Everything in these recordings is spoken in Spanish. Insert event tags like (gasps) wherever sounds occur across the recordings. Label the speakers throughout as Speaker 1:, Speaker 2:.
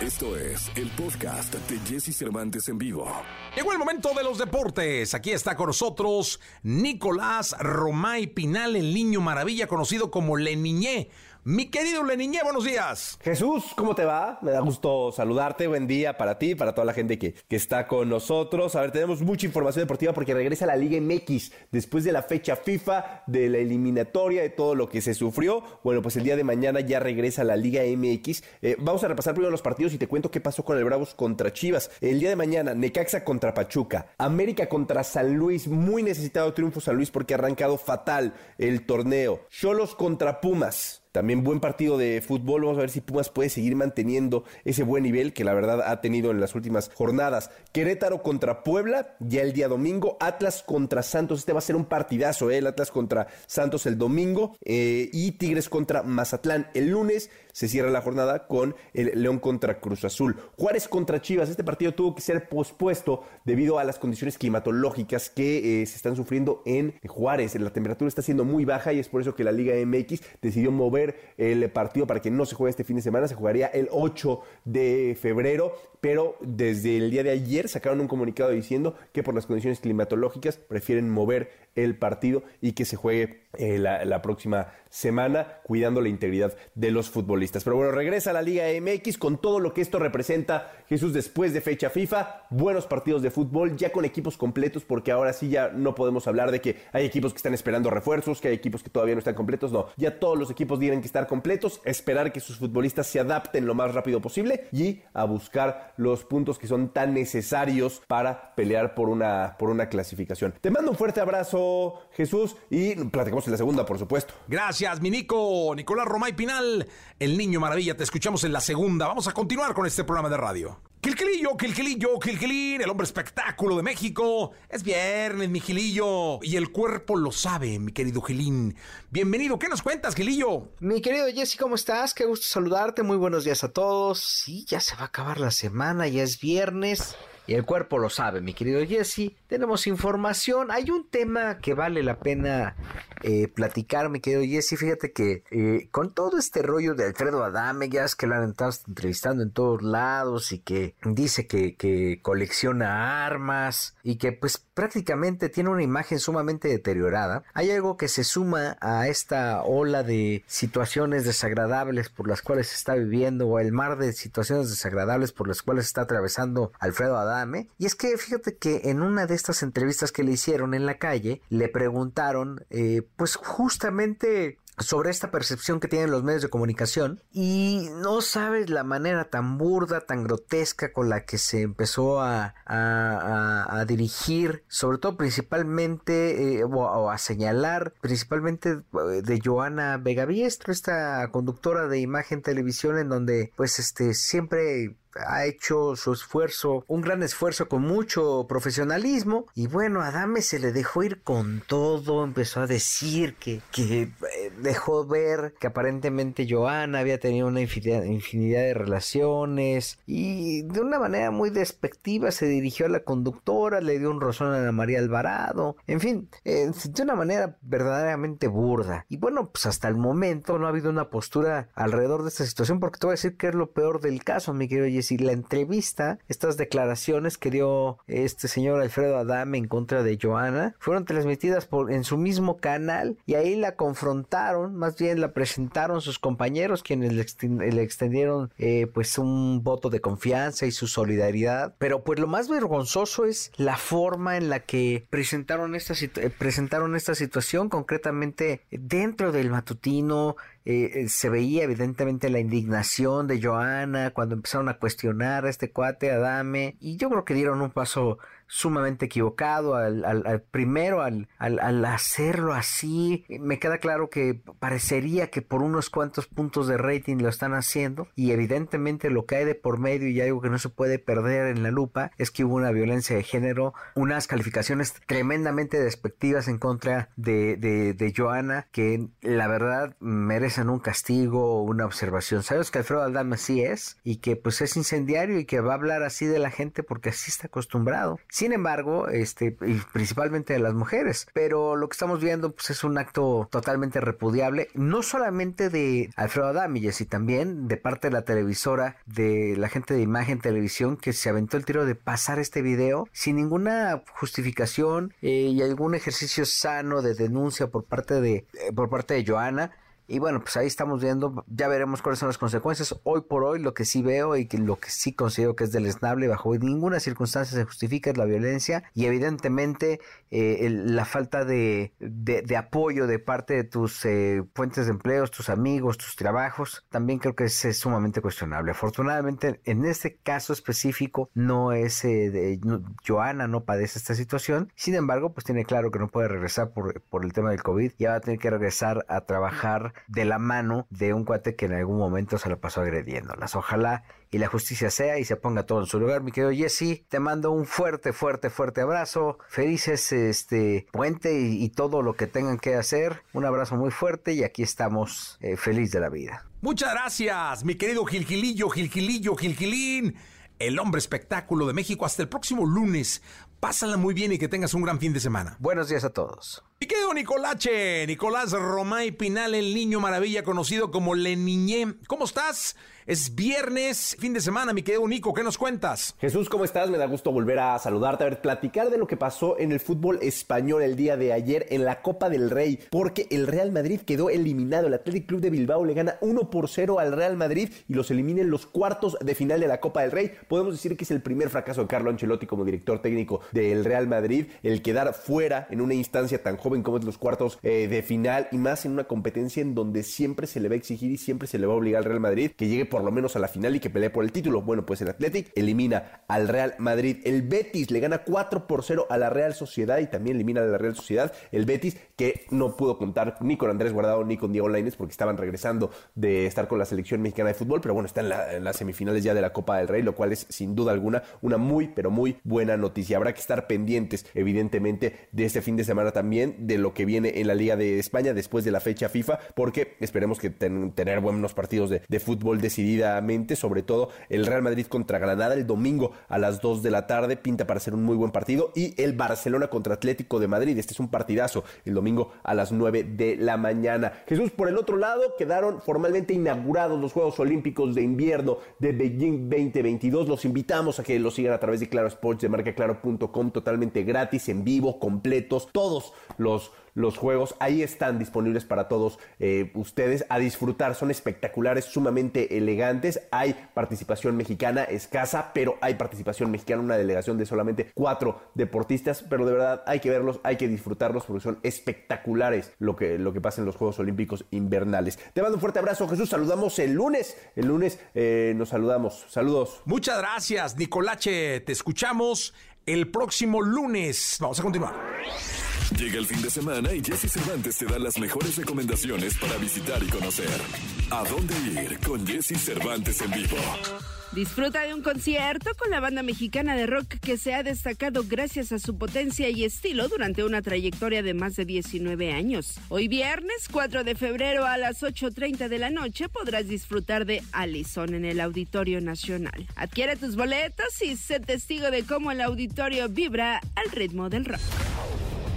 Speaker 1: Esto es el podcast de Jesse Cervantes en vivo.
Speaker 2: Llegó el momento de los deportes. Aquí está con nosotros Nicolás Romay Pinal, el niño maravilla, conocido como Le Niñé. Mi querido Leniñé, buenos días.
Speaker 3: Jesús, ¿cómo te va? Me da gusto saludarte. Buen día para ti, para toda la gente que, que está con nosotros. A ver, tenemos mucha información deportiva porque regresa la Liga MX después de la fecha FIFA, de la eliminatoria, de todo lo que se sufrió. Bueno, pues el día de mañana ya regresa la Liga MX. Eh, vamos a repasar primero los partidos y te cuento qué pasó con el Bravos contra Chivas. El día de mañana, Necaxa contra Pachuca, América contra San Luis. Muy necesitado triunfo San Luis porque ha arrancado fatal el torneo. Cholos contra Pumas. También buen partido de fútbol. Vamos a ver si Pumas puede seguir manteniendo ese buen nivel que la verdad ha tenido en las últimas jornadas. Querétaro contra Puebla, ya el día domingo. Atlas contra Santos. Este va a ser un partidazo, ¿eh? El Atlas contra Santos el domingo. Eh, y Tigres contra Mazatlán el lunes se cierra la jornada con el León contra Cruz Azul. Juárez contra Chivas. Este partido tuvo que ser pospuesto debido a las condiciones climatológicas que eh, se están sufriendo en Juárez. La temperatura está siendo muy baja y es por eso que la Liga MX decidió mover el partido para que no se juegue este fin de semana. Se jugaría el 8 de febrero, pero desde el día de ayer sacaron un comunicado diciendo que por las condiciones climatológicas prefieren mover el partido y que se juegue eh, la, próxima semana, cuidando la integridad de los futbolistas. Pero bueno, regresa a la Liga MX con todo lo que esto representa. Jesús, después de fecha FIFA, buenos partidos de fútbol, ya con equipos completos, porque ahora sí ya no podemos hablar de que hay equipos que están esperando refuerzos, que hay equipos que todavía no están completos. No, ya todos los equipos tienen que estar completos, esperar que sus futbolistas se adapten lo más rápido posible y a buscar los puntos que son tan necesarios para pelear por una, por una clasificación. Te mando un fuerte abrazo, Jesús, y platicamos en la segunda, por supuesto.
Speaker 2: Gracias, mi Nico. Nicolás Romay Pinal, el niño maravilla. Te escuchamos en la segunda. Vamos a continuar con este programa de radio. Quilquilillo, Quilquilillo, Quilquilín, el hombre espectáculo de México. Es viernes, mi Gilillo. Y el cuerpo lo sabe, mi querido Gilín. Bienvenido, ¿qué nos cuentas, Gilillo?
Speaker 4: Mi querido Jesse, ¿cómo estás? Qué gusto saludarte. Muy buenos días a todos. Sí, ya se va a acabar la semana, ya es viernes. Y el cuerpo lo sabe, mi querido Jesse. Tenemos información. Hay un tema que vale la pena eh, platicar, mi querido Jesse. Fíjate que eh, con todo este rollo de Alfredo Adame, ya es que lo han estado entrevistando en todos lados y que dice que, que colecciona armas y que pues prácticamente tiene una imagen sumamente deteriorada. Hay algo que se suma a esta ola de situaciones desagradables por las cuales está viviendo o el mar de situaciones desagradables por las cuales está atravesando Alfredo Adame y es que fíjate que en una de estas entrevistas que le hicieron en la calle, le preguntaron, eh, pues justamente sobre esta percepción que tienen los medios de comunicación y no sabes la manera tan burda, tan grotesca con la que se empezó a, a, dirigir, sobre todo principalmente eh, o, a señalar principalmente eh, de Joana Vegaviestro, esta conductora de imagen televisión en donde pues este siempre ha hecho su esfuerzo, un gran esfuerzo con mucho profesionalismo y bueno, Adame se le dejó ir con todo, empezó a decir que, que eh, dejó ver que aparentemente Joana había tenido una infinidad, de relaciones y de una manera muy despectiva se dirigió a la conductora, le dio un rozón a María Alvarado, en fin, eh, de una manera verdaderamente burda. Y bueno, pues hasta el momento no ha habido una postura alrededor de esta situación porque te voy a decir que es lo peor del caso, mi querido Jesse la entrevista, estas declaraciones que dio este señor Alfredo Adame en contra de Joana, fueron transmitidas por, en su mismo canal y ahí la confrontaron, más bien la presentaron sus compañeros, quienes le, extendieron eh, pues un voto de confianza y su solidaridad. Pero pues lo más vergonzoso es la forma en la que presentaron esta, eh, presentaron esta situación, concretamente dentro del matutino, eh, se veía evidentemente la indignación de Joana cuando empezaron a cuestionar a este cuate Adame y yo creo que dieron un paso sumamente equivocado al, al, primero al, al, hacerlo así. Me queda claro que parecería que por unos cuantos puntos de rating lo están haciendo y evidentemente lo que hay de por medio y algo que no se puede perder en la lupa es que hubo una violencia de género, unas calificaciones tremendamente despectivas en contra de, de, de Joana que la verdad merecen un castigo o una observación. Sabes que Alfredo Aldama así es y que pues es incendiario y que va a hablar así de la gente porque así está acostumbrado sin embargo, este, y principalmente de las mujeres. Pero lo que estamos viendo pues, es un acto totalmente repudiable, no solamente de Alfredo Adami, y también de parte de la televisora, de la gente de imagen televisión, que se aventó el tiro de pasar este video sin ninguna justificación eh, y algún ejercicio sano de denuncia por parte de, eh, por parte de Joana y bueno, pues ahí estamos viendo, ya veremos cuáles son las consecuencias. Hoy por hoy lo que sí veo y que lo que sí considero que es deleznable, bajo ninguna circunstancia se justifica es la violencia y evidentemente eh, la falta de, de, apoyo de parte de tus eh, fuentes de empleos, tus amigos, tus trabajos, también creo que es, sumamente cuestionable. Afortunadamente en este caso específico no es, eh, de, Joana no padece esta situación, sin embargo pues tiene claro que no puede regresar por, por el tema del COVID, ya va a tener que regresar a trabajar de la mano de un cuate que en algún momento se la pasó agrediéndolas. Ojalá y la justicia sea y se ponga todo en su lugar. Mi querido Jesse, te mando un fuerte, fuerte, fuerte abrazo. Felices este puente y, todo lo que tengan que hacer. Un abrazo muy fuerte y aquí estamos eh, feliz de la vida.
Speaker 2: Muchas gracias, mi querido Gilgilillo, Gilgilillo, Gilgilín. El hombre espectáculo de México hasta el próximo lunes. Pásala muy bien y que tengas un gran fin de semana.
Speaker 4: Buenos días a todos.
Speaker 2: Y quedó Nicolache, Nicolás Romay Pinal, el niño maravilla conocido como Le Niñé. ¿Cómo estás? Es viernes, fin de semana, mi querido Nico, ¿qué nos cuentas?
Speaker 3: Jesús, ¿cómo estás? Me da gusto volver a saludarte, a ver, platicar de lo que pasó en el fútbol español el día de ayer en la Copa del Rey, porque el Real Madrid quedó eliminado. El Athletic Club de Bilbao le gana 1 por 0 al Real Madrid y los elimina en los cuartos de final de la Copa del Rey. Podemos decir que es el primer fracaso de Carlo Ancelotti como director técnico del Real Madrid, el quedar fuera en una instancia tan joven como es los cuartos eh, de final y más en una competencia en donde siempre se le va a exigir y siempre se le va a obligar al Real Madrid que llegue por lo menos a la final y que pelee por el título. Bueno, pues el Athletic elimina al Real Madrid. El Betis le gana 4 por 0 a la Real Sociedad y también elimina a la Real Sociedad. El Betis que no pudo contar ni con Andrés Guardado ni con Diego Lainez porque estaban regresando de estar con la selección mexicana de fútbol, pero bueno, está en, las semifinales ya de la Copa del Rey, lo cual es sin duda alguna una muy, pero muy buena noticia. Habrá que estar pendientes, evidentemente, de este fin de semana también, de lo que viene en la Liga de España después de la fecha FIFA, porque esperemos que tener buenos partidos de, fútbol decididos sobre todo el Real Madrid contra Granada el domingo a las 2 de la tarde, pinta para ser un muy buen partido, y el Barcelona contra Atlético de Madrid, este es un partidazo, el domingo a las 9 de la mañana. Jesús, por el otro lado, quedaron formalmente inaugurados los Juegos Olímpicos de Invierno de Beijing 2022, los invitamos a que los sigan a través de Claro Sports, de marcaclaro.com, totalmente gratis, en vivo, completos, todos los los juegos. Ahí están disponibles para todos eh, ustedes a disfrutar. Son espectaculares, sumamente elegantes. Hay participación mexicana escasa, pero hay participación mexicana, una delegación de solamente cuatro deportistas. Pero de verdad hay que verlos, hay que disfrutarlos porque son espectaculares lo que, lo que pasa en los Juegos Olímpicos invernales. Te mando un fuerte abrazo, Jesús. Saludamos el lunes. El lunes eh, nos saludamos. Saludos.
Speaker 2: Muchas gracias, Nicolache. Te escuchamos el próximo lunes. Vamos a continuar.
Speaker 1: Llega el fin de semana y Jesse Cervantes te da las mejores recomendaciones para visitar y conocer. ¿A dónde ir con Jesse Cervantes en vivo?
Speaker 5: Disfruta de un concierto con la banda mexicana de rock que se ha destacado gracias a su potencia y estilo durante una trayectoria de más de 19 años. Hoy viernes 4 de febrero a las 8.30 de la noche podrás disfrutar de Allison en el Auditorio Nacional. Adquiere tus boletos y sé testigo de cómo el auditorio vibra al ritmo del rock.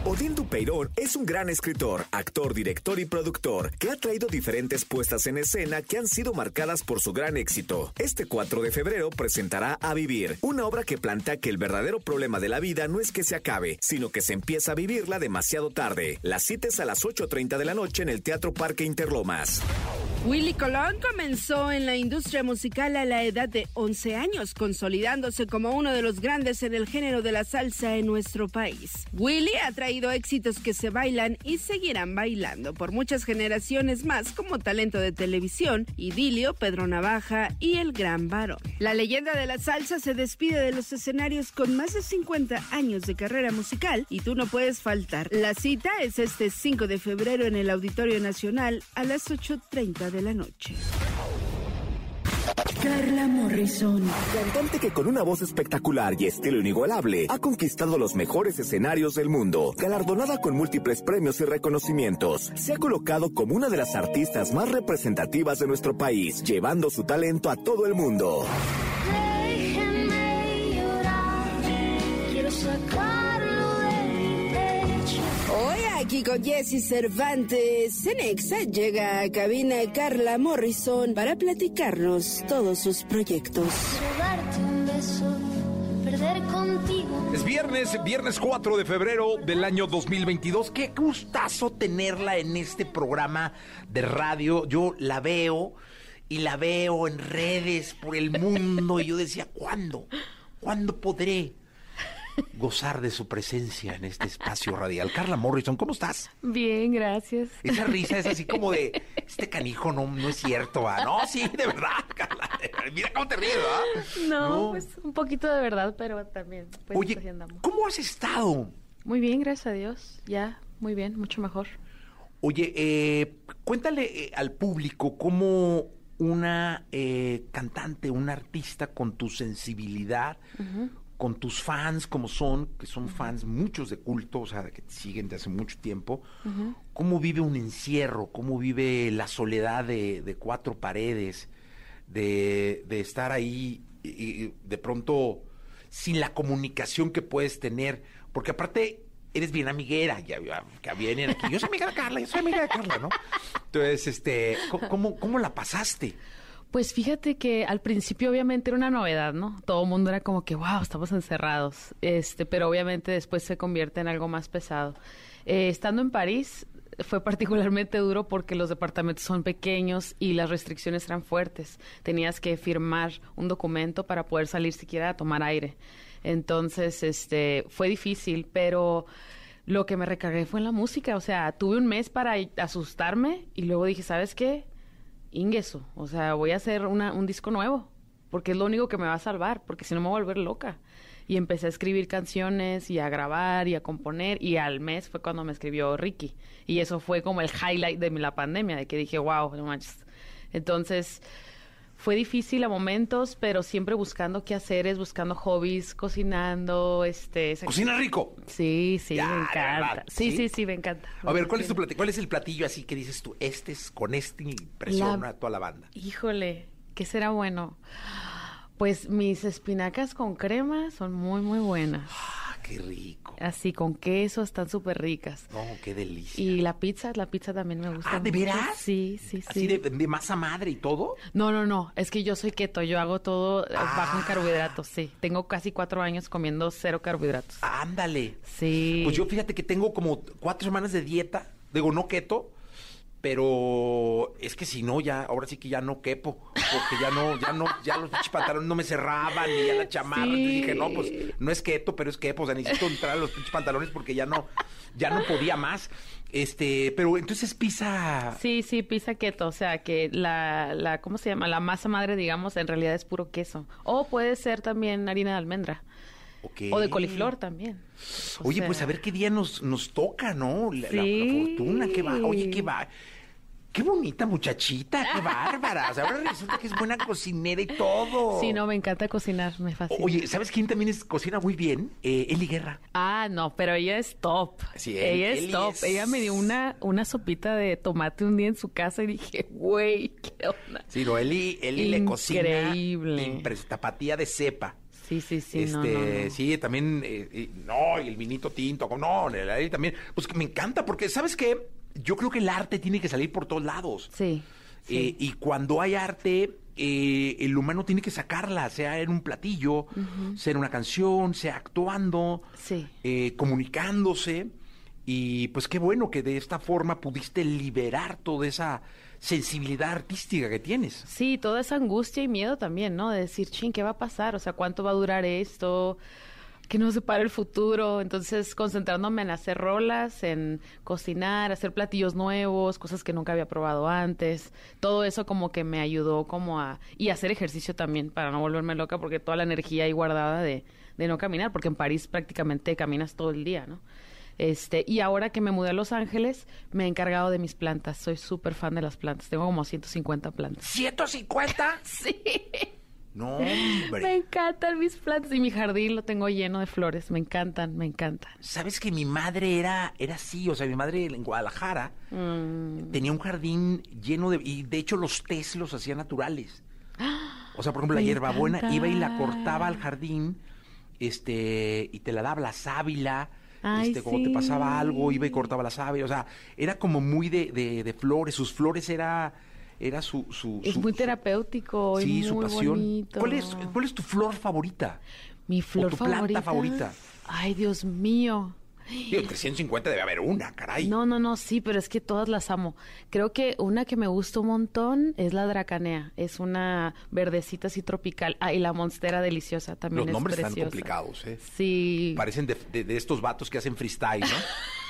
Speaker 6: Odín Dupeirón es un gran escritor, actor, director y productor que ha traído diferentes puestas en escena que han sido marcadas por su gran éxito. Este 4 de febrero presentará A Vivir, una obra que plantea que el verdadero problema de la vida no es que se acabe, sino que se empieza a vivirla demasiado tarde. La cita es a las 8.30 de la noche en el Teatro Parque Interlomas.
Speaker 5: Willy Colón comenzó en la industria musical a la edad de 11 años, consolidándose como uno de los grandes en el género de la salsa en nuestro país. Willy ha traído éxitos que se bailan y seguirán bailando por muchas generaciones más como talento de televisión, Idilio, Pedro Navaja y El Gran Varón. La leyenda de la salsa se despide de los escenarios con más de 50 años de carrera musical y tú no puedes faltar. La cita es este 5 de febrero en el Auditorio Nacional a las 8.30 de la noche.
Speaker 7: Carla Morrison.
Speaker 6: Cantante que con una voz espectacular y estilo inigualable ha conquistado los mejores escenarios del mundo. Galardonada con múltiples premios y reconocimientos, se ha colocado como una de las artistas más representativas de nuestro país, llevando su talento a todo el mundo.
Speaker 5: Aquí con Jesse Cervantes, Cenexa llega a cabina Carla Morrison para platicarnos todos sus proyectos.
Speaker 7: Quiero darte un beso, perder contigo.
Speaker 2: Es viernes, viernes 4 de febrero del año 2022. Qué gustazo tenerla en este programa de radio. Yo la veo y la veo en redes por el mundo y yo decía, ¿cuándo? ¿Cuándo podré gozar de su presencia en este espacio radial? Carla Morrison, ¿cómo estás?
Speaker 8: Bien, gracias.
Speaker 2: Esa risa es así como de, este canijo no, no es cierto, ¿ah? No, sí, de verdad, Carla. Mira cómo te ríes, ¿ah?
Speaker 8: No, pues un poquito de verdad, pero también. Pues,
Speaker 2: Oye. ¿cómo has estado?
Speaker 8: Muy bien, gracias a Dios. Ya, muy bien, mucho mejor.
Speaker 2: Oye, eh, cuéntale eh, al público cómo una eh, cantante, un artista con tu sensibilidad, con tus fans como son, que son fans muchos de culto, o sea, que te siguen de hace mucho tiempo, cómo vive un encierro, cómo vive la soledad de, de cuatro paredes, de, de estar ahí y, y de pronto sin la comunicación que puedes tener, porque aparte eres bien amiguera, ya, ya vienen aquí, yo soy amiga de Carla, yo soy amiga de Carla, ¿no? Entonces, este, ¿cómo- ¿cómo, cómo la pasaste?
Speaker 8: Pues fíjate que al principio obviamente era una novedad, ¿no? Todo el mundo era como que, wow, estamos encerrados. Este, pero obviamente después se convierte en algo más pesado. Eh, estando en París fue (laughs) particularmente duro porque los departamentos son pequeños y las restricciones eran fuertes. Tenías que firmar un documento para poder salir siquiera a tomar aire. Entonces, este, fue difícil, pero lo que me recargué fue en la música. O sea, tuve un mes para asustarme y luego dije, ¿sabes qué? Ingeso, o sea, voy a hacer una- un disco nuevo, porque es lo único que me va a salvar, porque si no me voy a volver loca. Y empecé a escribir canciones y a grabar y a componer, y al mes fue cuando me escribió Ricky. Y eso fue como el highlight de la pandemia, de que dije, wow, no manches. Entonces, fue difícil a momentos, pero siempre buscando qué hacer, buscando hobbies, cocinando, este...
Speaker 2: ¿Cocina rico?
Speaker 8: Sí, sí,
Speaker 2: Ya,
Speaker 8: me encanta. Sí,
Speaker 2: ¿sí?
Speaker 8: sí, sí, me encanta.
Speaker 2: A ver, ¿cuál es, tu platillo, ¿cuál es el platillo así que dices tú, este es, con este impresiona
Speaker 8: La-
Speaker 2: a toda la banda?
Speaker 8: Híjole, ¿qué será bueno? Pues mis espinacas con crema son muy, muy buenas.
Speaker 2: Ah, qué rico.
Speaker 8: Así, con queso, están súper ricas.
Speaker 2: No, qué delicia.
Speaker 8: Y la pizza, la pizza también me gusta.
Speaker 2: Ah, ¿de
Speaker 8: mucho.
Speaker 2: veras?
Speaker 8: Sí, sí, sí.
Speaker 2: Así de, de masa madre y todo.
Speaker 8: No, no, no, es que yo soy keto, yo hago todo eh, bajo en
Speaker 2: Ah.
Speaker 8: carbohidratos, sí. Tengo casi cuatro años comiendo cero carbohidratos.
Speaker 2: Ándale.
Speaker 8: Sí.
Speaker 2: Pues yo fíjate que tengo como cuatro semanas de dieta, digo, no keto, pero es que si no, ya, ahora sí que ya no quepo, porque ya no, ya no, ya los pinches pantalones no me cerraban, ni ya la chamarra,
Speaker 8: Sí.
Speaker 2: entonces dije, no, pues no es keto, pero es kepo, o sea, necesito entrar a los pinches pantalones porque ya no, ya no podía más. Este, pero entonces pizza,
Speaker 8: Sí, sí, pizza keto, o sea que la, la, ¿cómo se llama? La masa madre, digamos, en realidad es puro queso. O puede ser también harina de almendra. O de coliflor también. O
Speaker 2: Oye,
Speaker 8: sea,
Speaker 2: pues a ver qué día nos, nos toca, ¿no? La, la- fortuna, qué va. Oye, qué va. Qué bonita muchachita, qué bárbara. O sea, ahora resulta que es buena cocinera y todo.
Speaker 8: Sí, no, me encanta cocinar, me fascina.
Speaker 2: Oye, ¿sabes quién también es, cocina muy bien? Eh, Eli Guerra.
Speaker 8: Ah, no, pero ella es top.
Speaker 2: Sí,
Speaker 8: ella
Speaker 2: Eli
Speaker 8: es top.
Speaker 2: es-
Speaker 8: Ella me dio una, una sopita de tomate un día en su casa y dije, güey, qué onda.
Speaker 2: Sí, no, Eli, Eli le cocina.
Speaker 8: Increíble.
Speaker 2: tapatía de cepa.
Speaker 8: Sí, sí, sí,
Speaker 2: este,
Speaker 8: no, no, no.
Speaker 2: sí, también, eh, eh, no, y el vinito tinto, no, la Eli también. Pues que me encanta, porque, ¿sabes qué? Yo creo que el arte tiene que salir por todos lados.
Speaker 8: Sí. sí.
Speaker 2: Eh, y cuando hay arte, eh, el humano tiene que sacarla, sea en un platillo, sea en una canción, sea actuando,
Speaker 8: Sí.
Speaker 2: eh, comunicándose. Y pues qué bueno que de esta forma pudiste liberar toda esa sensibilidad artística que tienes.
Speaker 8: Sí, toda esa angustia y miedo también, ¿no? De decir, ching, ¿qué va a pasar? O sea, ¿cuánto va a durar esto? Que no se para el futuro. Entonces, concentrándome en hacer rolas, en cocinar, hacer platillos nuevos, cosas que nunca había probado antes. Todo eso como que me ayudó como a... Y hacer ejercicio también para no volverme loca porque toda la energía ahí guardada de, de no caminar, porque en París prácticamente caminas todo el día, ¿no? Este, y ahora que me mudé a Los Ángeles, me he encargado de mis plantas. Soy súper fan de las plantas. Tengo como 150 plantas.
Speaker 2: ¿150? (laughs)
Speaker 8: Sí.
Speaker 2: No, (laughs)
Speaker 8: Me
Speaker 2: hombre.
Speaker 8: encantan mis plantas y mi jardín lo tengo lleno de flores. Me encantan, me encantan.
Speaker 2: Sabes que mi madre era, era así, o sea, mi madre en Guadalajara
Speaker 8: Mm.
Speaker 2: tenía un jardín lleno de... Y de hecho los tés los hacía naturales. (gasps) O sea, por ejemplo, la
Speaker 8: Me
Speaker 2: hierbabuena iba y la cortaba al jardín este, y te la daba la sábila.
Speaker 8: Ay,
Speaker 2: este, cuando te pasaba algo, iba y cortaba la sábila. O sea, era como muy de, de, de flores. Sus flores era, era su, su,
Speaker 8: Es
Speaker 2: su-
Speaker 8: muy terapéutico
Speaker 2: Sí,
Speaker 8: muy
Speaker 2: su pasión.
Speaker 8: bonito.
Speaker 2: ¿Cuál es, ¿Cuál es tu flor favorita?
Speaker 8: Mi flor
Speaker 2: tu planta
Speaker 8: favorita.
Speaker 2: favorita?
Speaker 8: Ay, Dios mío.
Speaker 2: Digo, 350 debe haber una, caray.
Speaker 8: No, no, no, sí, pero es que todas las amo. Creo que una que me gusta un montón es la dracanea. Es una verdecita así tropical. Ah, y la monstera deliciosa también
Speaker 2: Los
Speaker 8: es
Speaker 2: nombres están complicados, ¿eh?
Speaker 8: Sí.
Speaker 2: Parecen de, de- de estos vatos que hacen freestyle, ¿no? (laughs)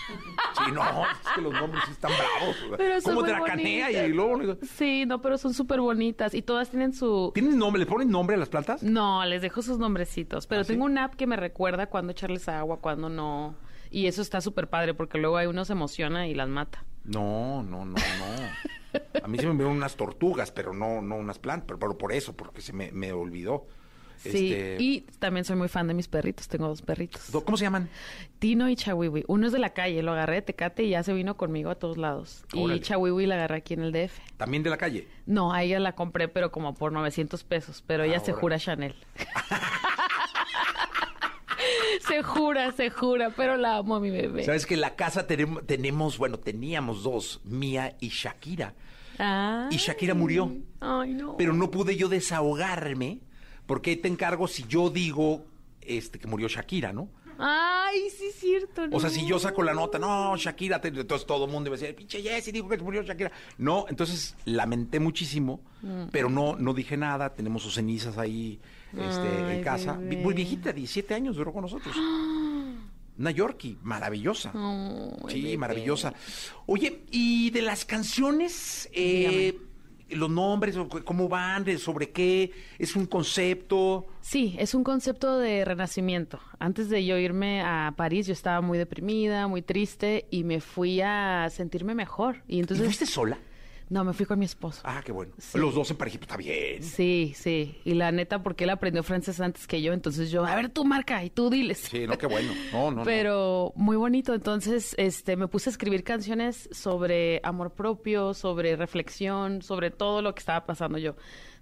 Speaker 2: Sí, no, es que los nombres sí están bravos.
Speaker 8: Pero son
Speaker 2: Como dracanea y luego...
Speaker 8: Sí, no, pero son súper bonitas y todas tienen su...
Speaker 2: ¿Tienen nombre? ¿Le ponen nombre a las plantas?
Speaker 8: No, les dejo sus nombrecitos, pero
Speaker 2: ¿Ah, sí?
Speaker 8: tengo una app que me recuerda cuándo echarles agua, cuándo no. Y eso está súper padre porque luego hay uno se emociona y las mata.
Speaker 2: No, no, no, no. A mí se me vieron unas tortugas, pero no, no unas plantas, pero, pero por eso, porque se me, me olvidó.
Speaker 8: Sí,
Speaker 2: Este,
Speaker 8: y también soy muy fan de mis perritos, tengo dos perritos.
Speaker 2: ¿Cómo se llaman?
Speaker 8: Tino y Chawiwi. Uno es de la calle, lo agarré de Tecate y ya se vino conmigo a todos lados.
Speaker 2: Órale.
Speaker 8: Y Chawiwi la agarré aquí en el DF.
Speaker 2: También de la calle.
Speaker 8: No, a ella la compré, pero como por 900 pesos, pero ella se jura Chanel. (laughs) se jura, se jura, pero la amo a mi bebé.
Speaker 2: Sabes que en la casa tenemos, tenemos, bueno, teníamos dos, Mía y Shakira.
Speaker 8: Ah.
Speaker 2: Y Shakira murió.
Speaker 8: Ay, no.
Speaker 2: Pero no pude yo desahogarme, porque ahí te encargo si yo digo este que murió Shakira, ¿no?
Speaker 8: Ay, sí es cierto.
Speaker 2: O sea,
Speaker 8: no.
Speaker 2: si yo saco la nota, no, Shakira, te- entonces todo el mundo iba a decir, pinche Jessy dijo que murió Shakira. No, entonces lamenté muchísimo,
Speaker 8: Mm.
Speaker 2: pero no, no dije nada, tenemos sus cenizas ahí este,
Speaker 8: Ay,
Speaker 2: en casa.
Speaker 8: bebé.
Speaker 2: Muy viejita, 17 años duró con nosotros. (gasps) Una Yorkie, maravillosa. Sí,
Speaker 8: bebé.
Speaker 2: maravillosa. Oye, y de las canciones, eh, los nombres, cómo van, sobre qué, es un concepto.
Speaker 8: Sí, es un concepto de renacimiento. Antes de yo irme a París, yo estaba muy deprimida, muy triste y me fui a sentirme mejor. Y
Speaker 2: ¿Y
Speaker 8: entonces...
Speaker 2: fuiste sola?
Speaker 8: No, me fui con mi esposo.
Speaker 2: Ah, qué bueno.
Speaker 8: Sí.
Speaker 2: Los dos en pareja, pues, está bien.
Speaker 8: Sí, sí. Y la neta, porque él aprendió francés antes que yo, entonces yo, a ver, tú marca y tú diles.
Speaker 2: Sí, no, qué bueno. No, no, no.
Speaker 8: Pero muy bonito. Entonces, este, me puse a escribir canciones sobre amor propio, sobre reflexión, sobre todo lo que estaba pasando yo.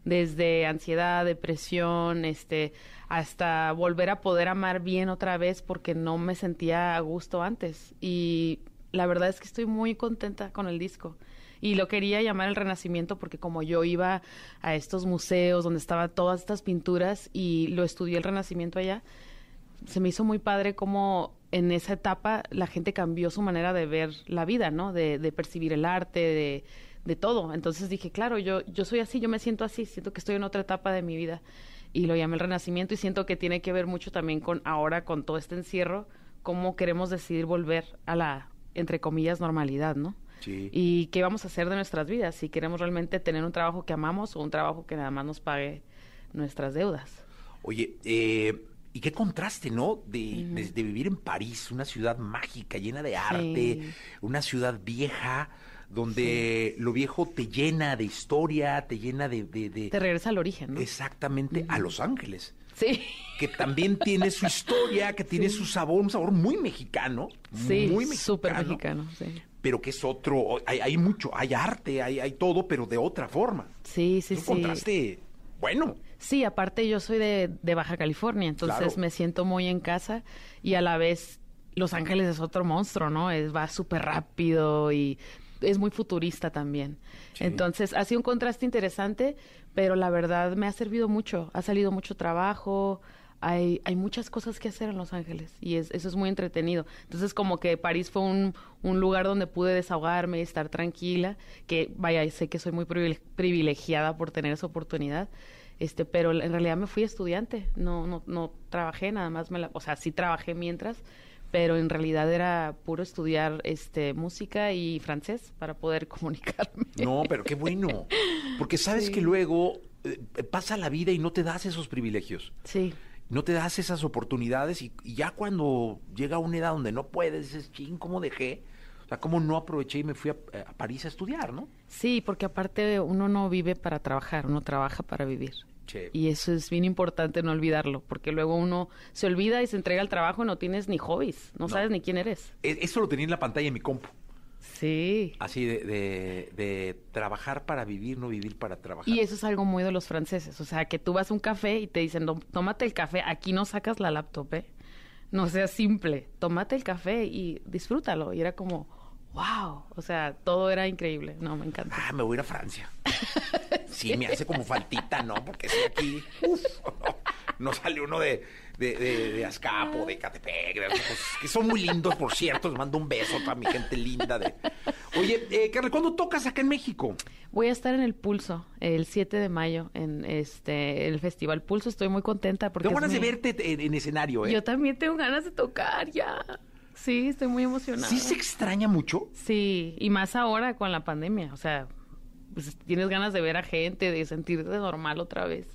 Speaker 8: Desde ansiedad, depresión, este, hasta volver a poder amar bien otra vez porque no me sentía a gusto antes. Y la verdad es que estoy muy contenta con el disco. Y lo quería llamar el Renacimiento porque como yo iba a estos museos donde estaban todas estas pinturas y lo estudié el Renacimiento allá, se me hizo muy padre cómo en esa etapa la gente cambió su manera de ver la vida, ¿no? De, de percibir el arte, de, de todo. Entonces dije, claro, yo, yo soy así, yo me siento así, siento que estoy en otra etapa de mi vida. Y lo llamé el renacimiento y siento que tiene que ver mucho también con ahora, con todo este encierro, cómo queremos decidir volver a la, entre comillas, normalidad, ¿no?
Speaker 2: Sí.
Speaker 8: Y qué vamos a hacer de nuestras vidas, si queremos realmente tener un trabajo que amamos o un trabajo que nada más nos pague nuestras deudas.
Speaker 2: Oye, eh, y qué contraste, ¿no? De, de- de vivir en París, una ciudad mágica, llena de arte,
Speaker 8: Sí.
Speaker 2: una ciudad vieja, donde lo viejo te llena de historia, te llena de... de- de-
Speaker 8: Te regresa al origen, ¿no?
Speaker 2: Exactamente, a Los Ángeles.
Speaker 8: Sí.
Speaker 2: Que también tiene su historia, que (laughs) tiene su sabor, un sabor muy mexicano.
Speaker 8: Sí,
Speaker 2: muy
Speaker 8: súper mexicano, sí.
Speaker 2: Pero que es otro, hay, hay mucho, hay arte, hay, hay todo, pero de otra forma.
Speaker 8: Sí, sí,
Speaker 2: Es un
Speaker 8: sí.
Speaker 2: contraste bueno.
Speaker 8: Sí, aparte yo soy de, de Baja California, entonces
Speaker 2: Claro.
Speaker 8: me siento muy en casa y a la vez Los Ángeles es otro monstruo, ¿no? Es, va súper rápido y es muy futurista también. Entonces ha sido un contraste interesante, pero la verdad me ha servido mucho. Ha salido mucho trabajo, hay, hay muchas cosas que hacer en Los Ángeles y es, eso es muy entretenido. Entonces como que París fue un, un lugar donde pude desahogarme y estar tranquila, que vaya, sé que soy muy privile- privilegiada por tener esa oportunidad, este, pero en realidad me fui estudiante, no, no, no trabajé, nada más me la, o sea, sí trabajé mientras, pero en realidad era puro estudiar este música y francés para poder (laughs) comunicarme.
Speaker 2: No, pero qué bueno. Porque sabes que luego eh, pasa la vida y no te das esos privilegios.
Speaker 8: Sí.
Speaker 2: No te das esas oportunidades y, y ya cuando llega una edad donde no puedes, dices, ching, ¿cómo dejé? O sea, ¿cómo no aproveché y me fui a, a París a estudiar, no?
Speaker 8: Sí, porque aparte uno no vive para trabajar, uno trabaja para vivir.
Speaker 2: Sí.
Speaker 8: Y eso es bien importante no olvidarlo, porque luego uno se olvida y se entrega al trabajo y no tienes ni hobbies, no, sabes ni quién eres.
Speaker 2: E- Eso lo tenía en la pantalla de mi compu.
Speaker 8: Sí.
Speaker 2: Así de, de, de trabajar para vivir, no vivir para trabajar.
Speaker 8: Y eso es algo muy de los franceses. O sea, que tú vas a un café y te dicen, "No, tómate el café, aquí no sacas la laptop, ¿eh? No sea simple, tómate el café y disfrútalo. Y era como, wow. O sea, todo era increíble. No, me encanta.
Speaker 2: Ah, me voy a ir a Francia. (laughs) Sí, me hace como faltita, ¿no? Porque si aquí uf, (laughs) no sale uno de, de, de, de Azcapo, de Catepec, de cosas, que son muy lindos, por cierto. Les mando un beso para mi gente linda. De... Oye, eh, Carla, ¿cuándo tocas acá en México?
Speaker 8: Voy a estar en el Pulso el 7 de mayo en este el Festival Pulso. Estoy muy contenta porque
Speaker 2: Tengo ganas de verte en, en escenario, ¿eh?
Speaker 8: Yo también tengo ganas de tocar ya. Sí, estoy muy emocionada.
Speaker 2: ¿Sí se extraña mucho?
Speaker 8: Sí, y más ahora con la pandemia, o sea, pues tienes ganas de ver a gente, de sentirte normal otra vez.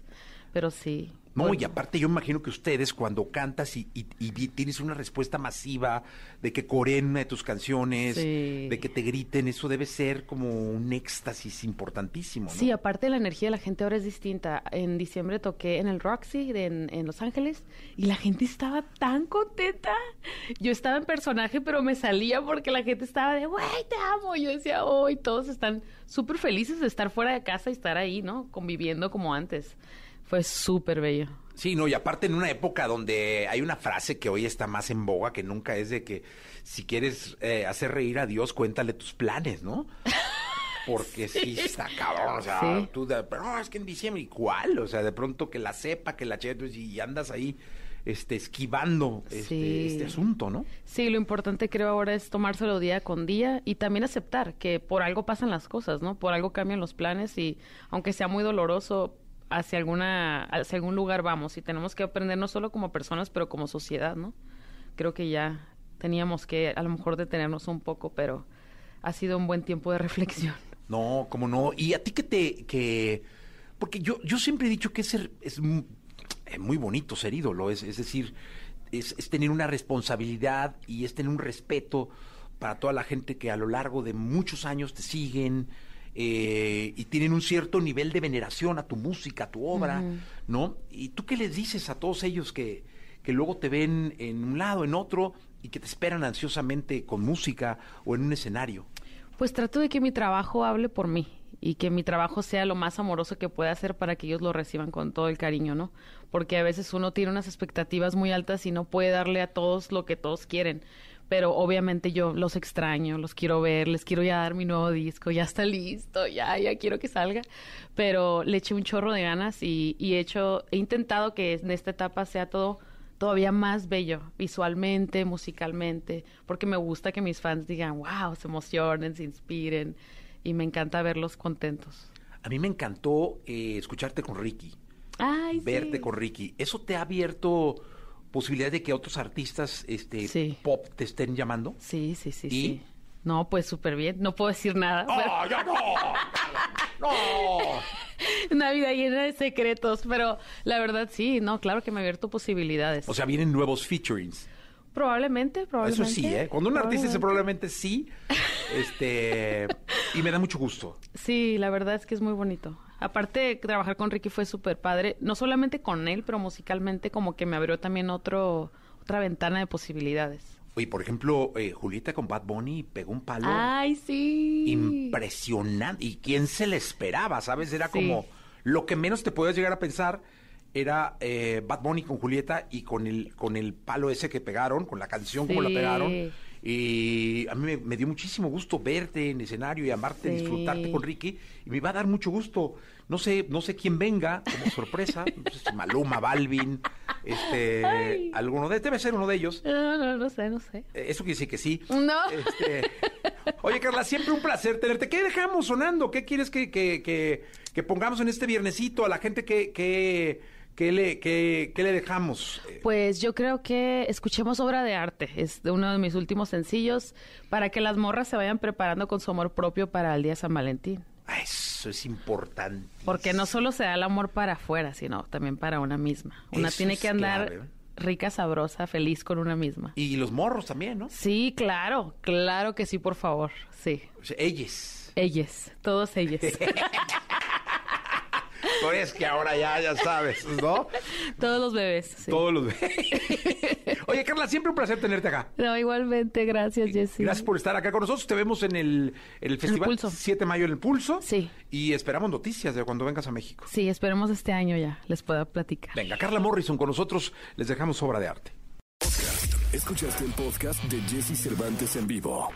Speaker 8: Pero sí.
Speaker 2: No,
Speaker 8: Bueno,
Speaker 2: y aparte yo imagino que ustedes cuando cantas y, y- y vi- tienes una respuesta masiva de que coreen una de tus canciones,
Speaker 8: Sí.
Speaker 2: de que te griten, eso debe ser como un éxtasis importantísimo, ¿no?
Speaker 8: Sí, aparte la energía de la gente ahora es distinta. En diciembre toqué en el Roxy de- en, en Los Ángeles y la gente estaba tan contenta. Yo estaba en personaje, pero me salía porque la gente estaba de, güey, te amo. Yo decía, oh, y todos están súper felices de estar fuera de casa y estar ahí, ¿no? Conviviendo como antes. Fue súper bello.
Speaker 2: Sí, no, y aparte en una época donde hay una frase que hoy está más en boga que nunca es de que si quieres eh, hacer reír a Dios, cuéntale tus planes, ¿no? (laughs) Porque sí, está cabrón, o sea,
Speaker 8: Sí.
Speaker 2: tú, de- pero no, es que en diciembre, ¿y cuál? O sea, de pronto que la sepa, que la cheto, y andas ahí este, esquivando este,
Speaker 8: Sí.
Speaker 2: este asunto, ¿no?
Speaker 8: Sí, lo importante creo ahora es tomárselo día con día y también aceptar que por algo pasan las cosas, ¿no? Por algo cambian los planes y aunque sea muy doloroso, hacia alguna hacia algún lugar vamos y tenemos que aprender no solo como personas, pero como sociedad, ¿no? Creo que ya teníamos que a lo mejor detenernos un poco, pero ha sido un buen tiempo de reflexión. (laughs)
Speaker 2: No, como no. Y a ti que te, que, porque yo, yo siempre he dicho que es, ser- es eh, muy bonito ser ídolo, es, es decir, es, es tener una responsabilidad y es tener un respeto para toda la gente que a lo largo de muchos años te siguen eh, y tienen un cierto nivel de veneración a tu música, a tu obra, ¿no? ¿Y tú qué les dices a todos ellos que, que luego te ven en un lado, en otro y que te esperan ansiosamente con música o en un escenario?
Speaker 8: Pues trato de que mi trabajo hable por mí y que mi trabajo sea lo más amoroso que pueda hacer para que ellos lo reciban con todo el cariño, ¿no? Porque a veces uno tiene unas expectativas muy altas y no puede darle a todos lo que todos quieren. Pero obviamente yo los extraño, los quiero ver, les quiero ya dar mi nuevo disco, ya está listo, ya, ya quiero que salga. Pero le eché un chorro de ganas y, y he hecho, he intentado que en esta etapa sea todo todavía más bello, visualmente, musicalmente, porque me gusta que mis fans digan, wow, se emocionen, se inspiren, y me encanta verlos contentos.
Speaker 2: A mí me encantó eh, escucharte con Ricky,
Speaker 8: Ay,
Speaker 2: verte
Speaker 8: sí.
Speaker 2: con Ricky. ¿Eso te ha abierto posibilidad de que otros artistas este,
Speaker 8: Sí.
Speaker 2: pop te estén llamando?
Speaker 8: Sí, sí, sí,
Speaker 2: ¿Y?
Speaker 8: sí. No, pues súper bien, no puedo decir nada.
Speaker 2: ¡Oh, ya no! ¡No! (laughs)
Speaker 8: Una vida llena de secretos, pero la verdad sí, no, claro que me ha abierto posibilidades.
Speaker 2: O sea, vienen nuevos featurings.
Speaker 8: probablemente, probablemente.
Speaker 2: Eso sí, ¿eh? Cuando un artista dice
Speaker 8: probablemente
Speaker 2: sí, este... Y me da mucho gusto.
Speaker 8: Sí, la verdad es que es muy bonito. Aparte, trabajar con Ricky fue súper padre, no solamente con él, pero musicalmente como que me abrió también otro, otra ventana de posibilidades.
Speaker 2: Oye, por ejemplo, eh, Julieta con Bad Bunny pegó un palo
Speaker 8: Ay, sí.
Speaker 2: impresionante. ¿Y quién se le esperaba? ¿Sabes? Era
Speaker 8: Sí.
Speaker 2: como lo que menos te podías llegar a pensar era eh, Bad Bunny con Julieta y con el con el palo ese que pegaron, con la canción como la
Speaker 8: Sí.
Speaker 2: pegaron. Y a mí me, me dio muchísimo gusto verte en escenario y amarte,
Speaker 8: Sí.
Speaker 2: disfrutarte con Ricky. Y me va a dar mucho gusto. No sé, no sé quién venga como sorpresa. (laughs) no sé si Maluma, Balvin, este,
Speaker 8: Ay.
Speaker 2: alguno de, debe ser uno de ellos.
Speaker 8: No, no, no sé, no sé.
Speaker 2: Eh, Eso quiere decir que sí.
Speaker 8: No.
Speaker 2: Este, oye, Carla, siempre un placer tenerte. ¿Qué dejamos sonando? ¿Qué quieres que, que, que, que pongamos en este viernesito a la gente que, que, que le, que, que le dejamos? Eh,
Speaker 8: Pues yo creo que escuchemos obra de arte. Es de uno de mis últimos sencillos para que las morras se vayan preparando con su amor propio para el día de San Valentín.
Speaker 2: ah, Eso es importante.
Speaker 8: Porque no solo se da el amor para afuera, sino también para una misma. Una
Speaker 2: Eso
Speaker 8: tiene que andar
Speaker 2: clave.
Speaker 8: rica, sabrosa, feliz con una misma.
Speaker 2: Y los morros también, ¿no?
Speaker 8: Sí, claro, claro que sí, por favor. Sí.
Speaker 2: O sea, ellas.
Speaker 8: Ellas, todos ellas. (laughs)
Speaker 2: Por es que ahora ya, ya sabes, ¿no? (laughs)
Speaker 8: Todos los bebés. sí.
Speaker 2: Todos los... (laughs) Oye, Carla, siempre un placer tenerte acá.
Speaker 8: No, igualmente, gracias, Jessy.
Speaker 2: Gracias por estar acá con nosotros. Te vemos en el, en el festival
Speaker 8: Pulso.
Speaker 2: 7 de mayo en el Pulso.
Speaker 8: Sí.
Speaker 2: Y esperamos noticias de cuando vengas a México.
Speaker 8: Sí, esperemos este año ya les pueda platicar.
Speaker 2: Venga, Carla Morrison con nosotros. Les dejamos obra de arte.
Speaker 1: Escuchaste el podcast de Jesse Cervantes en vivo.